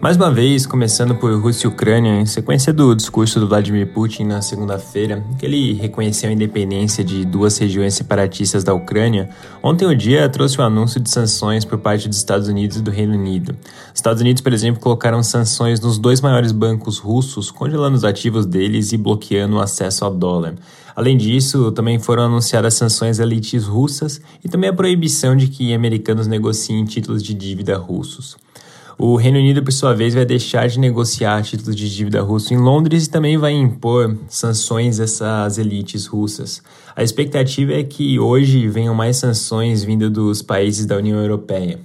Mais uma vez, começando por Rússia e Ucrânia, em sequência do discurso do Vladimir Putin na segunda-feira, que ele reconheceu a independência de duas regiões separatistas da Ucrânia, ontem o dia trouxe o um anúncio de sanções por parte dos Estados Unidos e do Reino Unido. Os Estados Unidos, por exemplo, colocaram sanções nos dois maiores bancos russos, congelando os ativos deles e bloqueando o acesso ao dólar. Além disso, também foram anunciadas sanções a elites russas e também a proibição de que americanos negociem títulos de dívida russos. O Reino Unido, por sua vez, vai deixar de negociar títulos de dívida russo em Londres e também vai impor sanções a essas elites russas. A expectativa é que hoje venham mais sanções vindo dos países da União Europeia.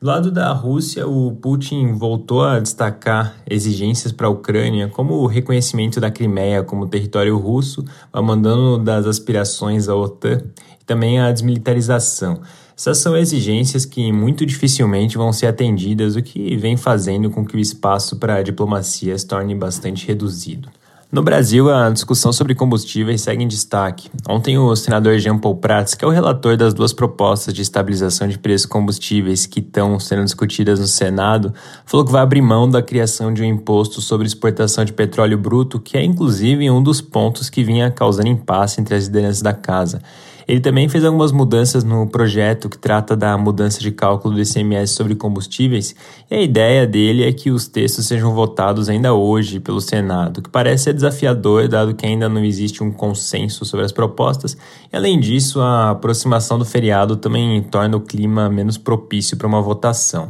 Do lado da Rússia, o Putin voltou a destacar exigências para a Ucrânia, como o reconhecimento da Crimeia como território russo, mandando das aspirações à OTAN e também a desmilitarização. Essas são exigências que muito dificilmente vão ser atendidas, o que vem fazendo com que o espaço para a diplomacia se torne bastante reduzido. No Brasil, a discussão sobre combustíveis segue em destaque. Ontem, o senador Jean Paul Prats, que é o relator das duas propostas de estabilização de preços combustíveis que estão sendo discutidas no Senado, falou que vai abrir mão da criação de um imposto sobre exportação de petróleo bruto, que é inclusive um dos pontos que vinha causando impasse entre as lideranças da casa. Ele também fez algumas mudanças no projeto que trata da mudança de cálculo do ICMS sobre combustíveis, e a ideia dele é que os textos sejam votados ainda hoje pelo Senado, que parece ser desafiador, dado que ainda não existe um consenso sobre as propostas, e além disso, a aproximação do feriado também torna o clima menos propício para uma votação.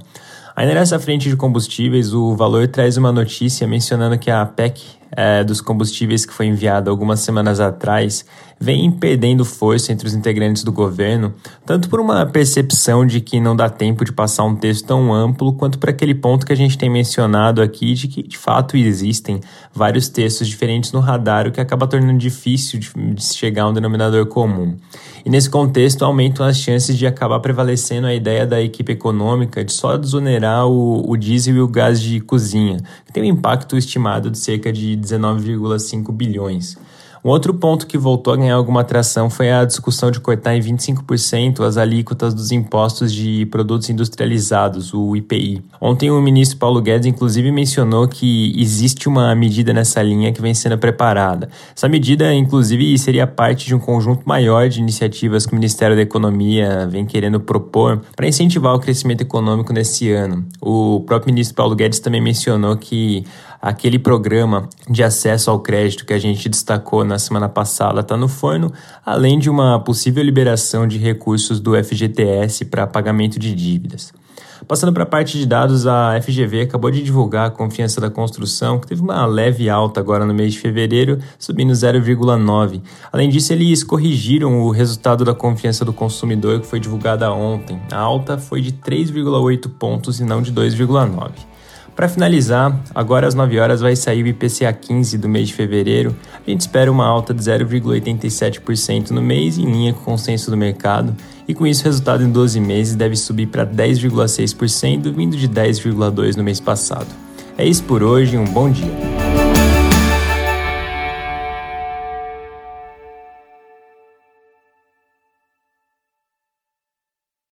Ainda nessa frente de combustíveis, o Valor traz uma notícia mencionando que a PEC é, dos combustíveis que foi enviada algumas semanas atrás vem perdendo força entre os integrantes do governo, tanto por uma percepção de que não dá tempo de passar um texto tão amplo, quanto por aquele ponto que a gente tem mencionado aqui de que de fato existem vários textos diferentes no radar, o que acaba tornando difícil de, de chegar a um denominador comum. E nesse contexto aumentam as chances de acabar prevalecendo a ideia da equipe econômica de só desonerar o, o diesel e o gás de cozinha, que tem um impacto estimado de cerca de 19,5 bilhões. Um outro ponto que voltou a ganhar alguma atração foi a discussão de cortar em 25% as alíquotas dos impostos de produtos industrializados, o IPI. Ontem o ministro Paulo Guedes inclusive mencionou que existe uma medida nessa linha que vem sendo preparada. Essa medida, inclusive, seria parte de um conjunto maior de iniciativas que o Ministério da Economia vem querendo propor para incentivar o crescimento econômico nesse ano. O próprio ministro Paulo Guedes também mencionou que aquele programa de acesso ao crédito que a gente destacou na semana passada está no forno, além de uma possível liberação de recursos do FGTS para pagamento de dívidas. Passando para a parte de dados, a FGV acabou de divulgar a confiança da construção, que teve uma leve alta agora no mês de fevereiro, subindo 0,9. Além disso, eles corrigiram o resultado da confiança do consumidor, que foi divulgada ontem. A alta foi de 3,8 pontos e não de 2,9. Para finalizar, agora às 9 horas vai sair o IPCA 15 do mês de fevereiro. A gente espera uma alta de 0,87% no mês, em linha com o consenso do mercado, e com isso o resultado em 12 meses deve subir para 10,6%, vindo de 10,2% no mês passado. É isso por hoje, um bom dia.